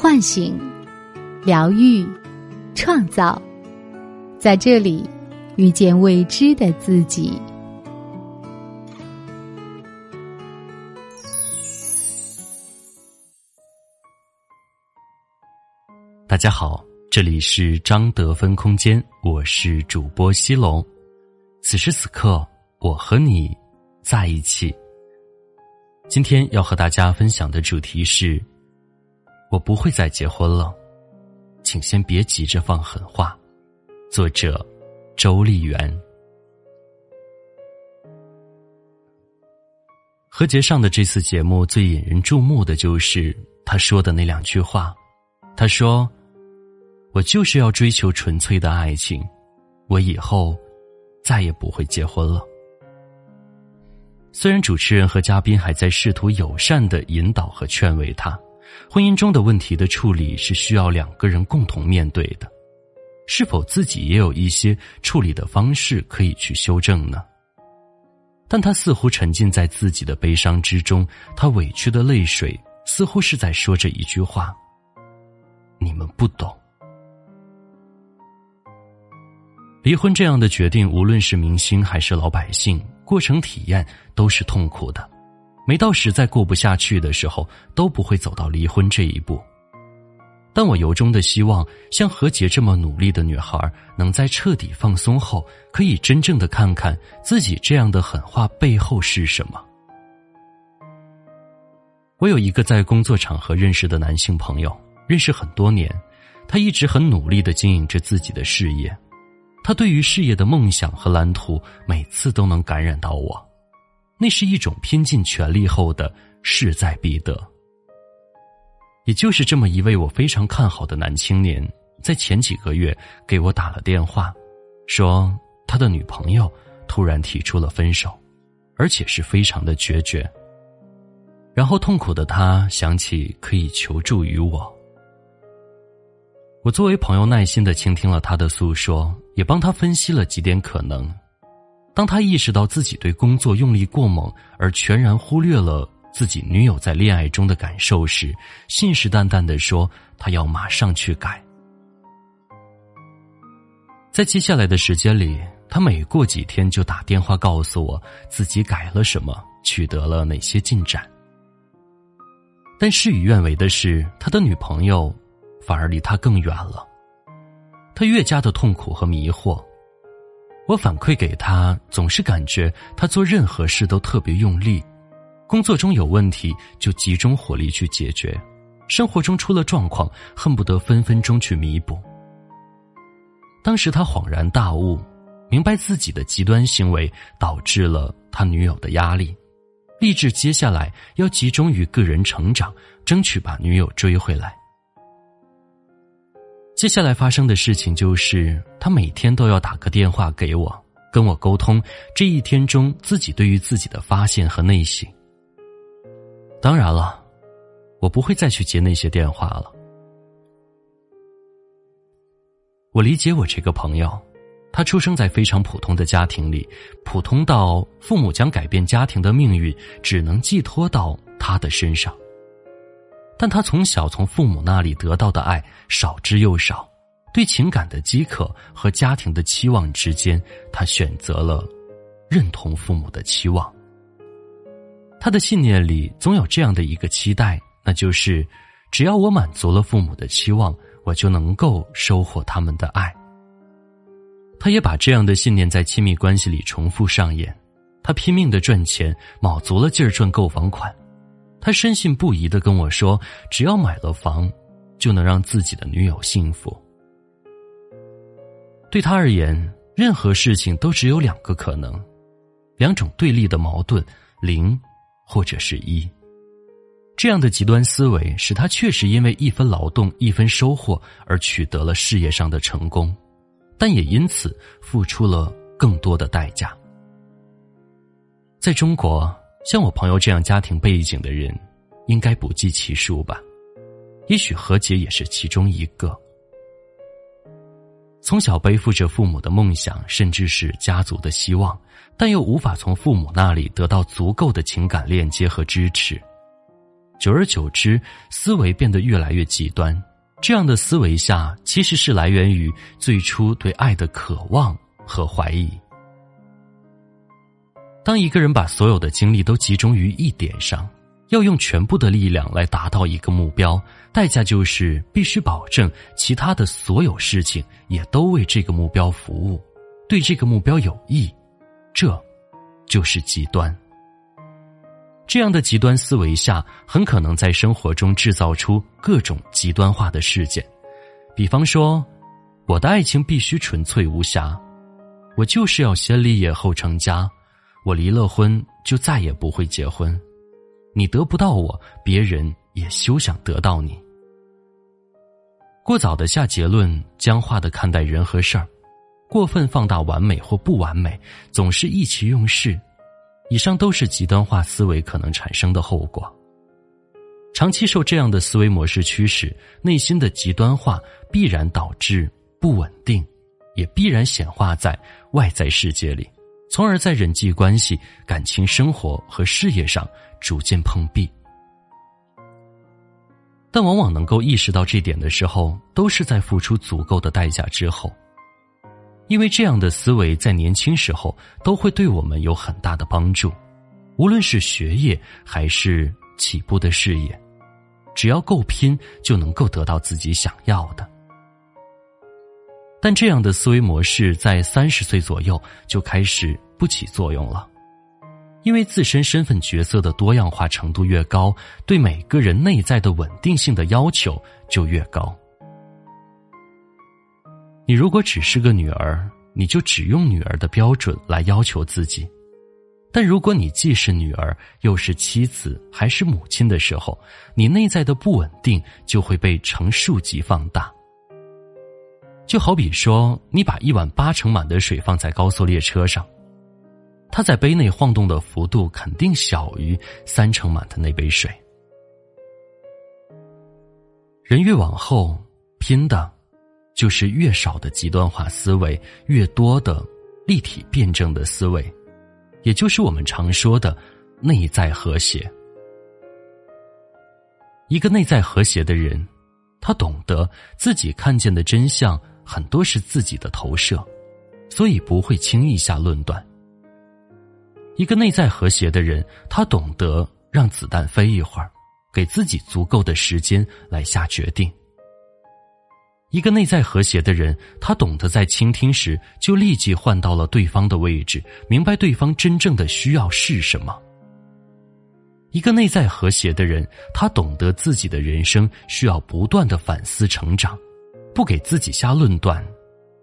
唤醒、疗愈、创造，在这里遇见未知的自己。大家好，这里是张德芬空间，我是主播西龙。此时此刻，我和你在一起。今天要和大家分享的主题是：我不会再结婚了，请先别急着放狠话。作者：周丽媛。何洁上的这次节目最引人注目的就是他说的那两句话。他说。我就是要追求纯粹的爱情，我以后再也不会结婚了。虽然主持人和嘉宾还在试图友善的引导和劝慰他，婚姻中的问题的处理是需要两个人共同面对的，是否自己也有一些处理的方式可以去修正呢？但他似乎沉浸在自己的悲伤之中，他委屈的泪水似乎是在说着一句话：“你们不懂。”离婚这样的决定，无论是明星还是老百姓，过程体验都是痛苦的。没到实在过不下去的时候，都不会走到离婚这一步。但我由衷的希望，像何洁这么努力的女孩，能在彻底放松后，可以真正的看看自己这样的狠话背后是什么。我有一个在工作场合认识的男性朋友，认识很多年，他一直很努力的经营着自己的事业。他对于事业的梦想和蓝图，每次都能感染到我，那是一种拼尽全力后的势在必得。也就是这么一位我非常看好的男青年，在前几个月给我打了电话，说他的女朋友突然提出了分手，而且是非常的决绝。然后痛苦的他想起可以求助于我。我作为朋友，耐心的倾听了他的诉说，也帮他分析了几点可能。当他意识到自己对工作用力过猛，而全然忽略了自己女友在恋爱中的感受时，信誓旦旦的说他要马上去改。在接下来的时间里，他每过几天就打电话告诉我自己改了什么，取得了哪些进展。但事与愿违的是，他的女朋友。反而离他更远了，他越加的痛苦和迷惑。我反馈给他，总是感觉他做任何事都特别用力，工作中有问题就集中火力去解决，生活中出了状况恨不得分分钟去弥补。当时他恍然大悟，明白自己的极端行为导致了他女友的压力，立志接下来要集中于个人成长，争取把女友追回来。接下来发生的事情就是，他每天都要打个电话给我，跟我沟通这一天中自己对于自己的发现和内省。当然了，我不会再去接那些电话了。我理解我这个朋友，他出生在非常普通的家庭里，普通到父母将改变家庭的命运只能寄托到他的身上。但他从小从父母那里得到的爱少之又少，对情感的饥渴和家庭的期望之间，他选择了认同父母的期望。他的信念里总有这样的一个期待，那就是只要我满足了父母的期望，我就能够收获他们的爱。他也把这样的信念在亲密关系里重复上演，他拼命的赚钱，卯足了劲儿赚购房款。他深信不疑的跟我说：“只要买了房，就能让自己的女友幸福。”对他而言，任何事情都只有两个可能，两种对立的矛盾：零或者是一。这样的极端思维使他确实因为一分劳动一分收获而取得了事业上的成功，但也因此付出了更多的代价。在中国。像我朋友这样家庭背景的人，应该不计其数吧？也许何洁也是其中一个。从小背负着父母的梦想，甚至是家族的希望，但又无法从父母那里得到足够的情感链接和支持。久而久之，思维变得越来越极端。这样的思维下，其实是来源于最初对爱的渴望和怀疑。当一个人把所有的精力都集中于一点上，要用全部的力量来达到一个目标，代价就是必须保证其他的所有事情也都为这个目标服务，对这个目标有益。这，就是极端。这样的极端思维下，很可能在生活中制造出各种极端化的事件，比方说，我的爱情必须纯粹无瑕，我就是要先立业后成家，我离了婚就再也不会结婚，你得不到我，别人也休想得到你。过早的下结论，僵化的看待人和事儿，过分放大完美或不完美，总是意气用事。以上都是极端化思维可能产生的后果。长期受这样的思维模式驱使，内心的极端化必然导致不稳定，也必然显化在外在世界里，从而在人际关系、感情生活和事业上逐渐碰壁。但往往能够意识到这点的时候，都是在付出足够的代价之后。因为这样的思维在年轻时候都会对我们有很大的帮助，无论是学业还是起步的事业，只要够拼就能够得到自己想要的。但这样的思维模式在三十岁左右就开始不起作用了，因为自身身份角色的多样化程度越高，对每个人内在的稳定性的要求就越高。你如果只是个女儿，你就只用女儿的标准来要求自己；但如果你既是女儿，又是妻子，还是母亲的时候，你内在的不稳定就会被成数级放大。就好比说，你把一碗八成满的水放在高速列车上，它在杯内晃动的幅度肯定小于三成满的那杯水。人越往后，拼的。就是越少的极端化思维，越多的立体辩证的思维，也就是我们常说的内在和谐。一个内在和谐的人，他懂得自己看见的真相很多是自己的投射，所以不会轻易下论断。一个内在和谐的人，他懂得让子弹飞一会儿，给自己足够的时间来下决定。一个内在和谐的人，他懂得在倾听时就立即换到了对方的位置，明白对方真正的需要是什么。一个内在和谐的人，他懂得自己的人生需要不断的反思成长，不给自己下论断，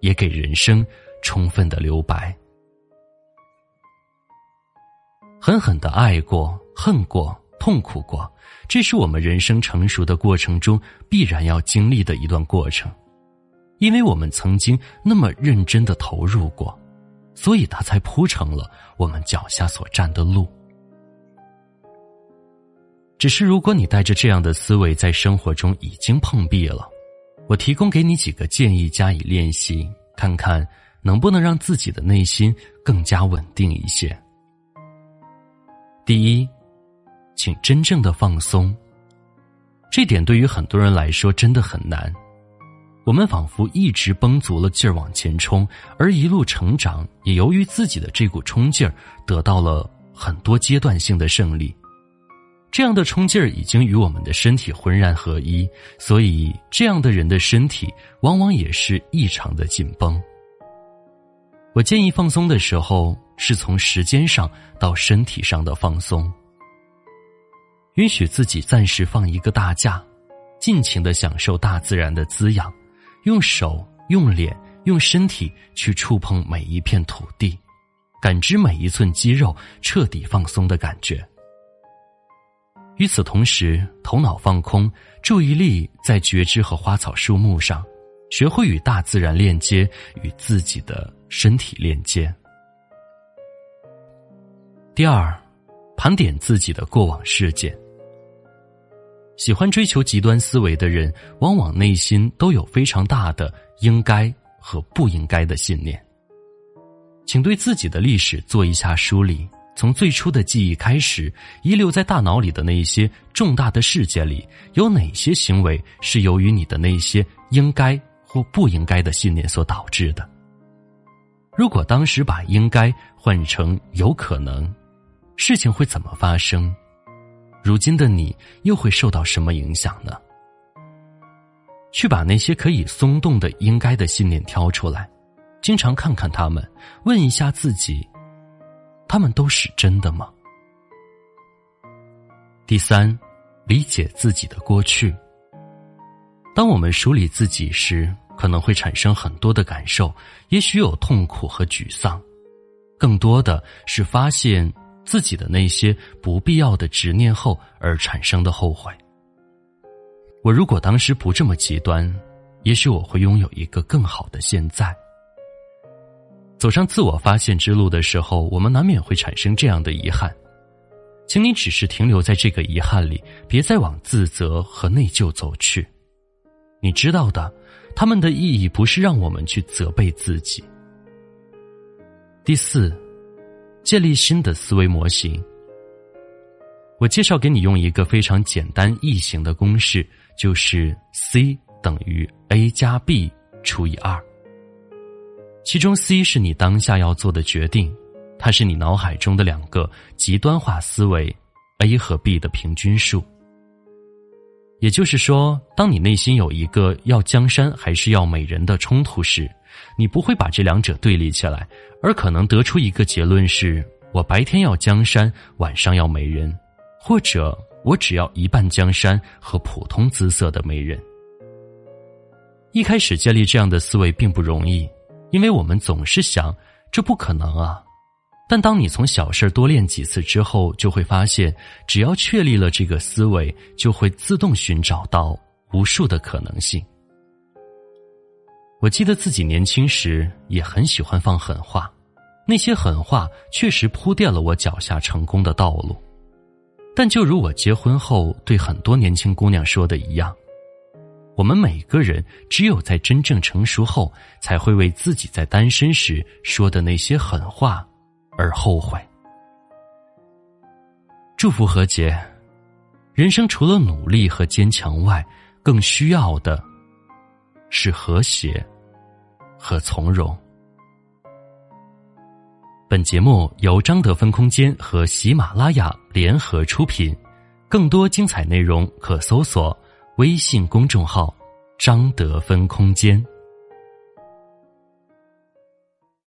也给人生充分的留白。狠狠的爱过，恨过。痛苦过，这是我们人生成熟的过程中必然要经历的一段过程，因为我们曾经那么认真的投入过，所以它才铺成了我们脚下所站的路。只是如果你带着这样的思维在生活中已经碰壁了，我提供给你几个建议加以练习，看看能不能让自己的内心更加稳定一些。第一。请真正的放松。这点对于很多人来说真的很难。我们仿佛一直绷足了劲儿往前冲，而一路成长也由于自己的这股冲劲儿得到了很多阶段性的胜利。这样的冲劲儿已经与我们的身体浑然合一，所以这样的人的身体往往也是异常的紧绷。我建议放松的时候是从时间上到身体上的放松。允许自己暂时放一个大假，尽情的享受大自然的滋养，用手、用脸、用身体去触碰每一片土地，感知每一寸肌肉彻底放松的感觉。与此同时，头脑放空，注意力在觉知和花草树木上，学会与大自然链接，与自己的身体链接。第二，盘点自己的过往事件。喜欢追求极端思维的人，往往内心都有非常大的应该和不应该的信念。请对自己的历史做一下梳理，从最初的记忆开始，遗留在大脑里的那一些重大的事件里，有哪些行为是由于你的那些应该或不应该的信念所导致的？如果当时把“应该”换成“有可能”，事情会怎么发生？如今的你又会受到什么影响呢？去把那些可以松动的“应该”的信念挑出来，经常看看他们，问一下自己。他们都是真的吗？第三，理解自己的过去。当我们梳理自己时，可能会产生很多的感受，也许有痛苦和沮丧，更多的是发现自己的那些不必要的执念后而产生的后悔。我如果当时不这么极端，也许我会拥有一个更好的现在。走上自我发现之路的时候，我们难免会产生这样的遗憾，请你只是停留在这个遗憾里，别再往自责和内疚走去。你知道的，他们的意义不是让我们去责备自己。第四，建立新的思维模型。我介绍给你用一个非常简单易行的公式，就是 C 等于 A 加 B 除以二。其中 C 是你当下要做的决定，它是你脑海中的两个极端化思维 A 和 B 的平均数。也就是说，当你内心有一个要江山还是要美人的冲突时，你不会把这两者对立起来，而可能得出一个结论是：我白天要江山，晚上要美人，或者我只要一半江山和普通姿色的美人。一开始建立这样的思维并不容易。因为我们总是想，这不可能啊！但当你从小事多练几次之后，就会发现，只要确立了这个思维，就会自动寻找到无数的可能性。我记得自己年轻时也很喜欢放狠话，那些狠话确实铺垫了我脚下成功的道路。但就如我结婚后对很多年轻姑娘说的一样。我们每个人只有在真正成熟后，才会为自己在单身时说的那些狠话而后悔。祝福何洁，人生除了努力和坚强外，更需要的是和谐和从容。本节目由张德芬空间和喜马拉雅联合出品，更多精彩内容可搜索。微信公众号：张德芬空间。